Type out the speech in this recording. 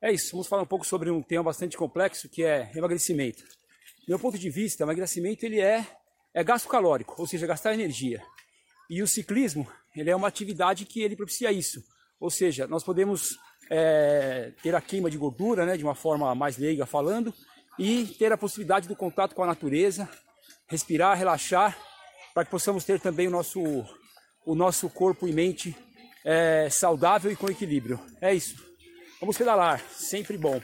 É isso, vamos falar um pouco sobre um tema bastante complexo que é emagrecimento. Do meu ponto de vista, emagrecimento ele é, é gasto calórico, ou seja, gastar energia. E o ciclismo ele é uma atividade que ele propicia isso. Ou seja, nós podemos é, ter a queima de gordura, né, de uma forma mais leiga falando, e ter a possibilidade do contato com a natureza, respirar, relaxar, para que possamos ter também o nosso, o nosso corpo e mente é, saudável e com equilíbrio. É isso. Vamos pedalar, sempre bom.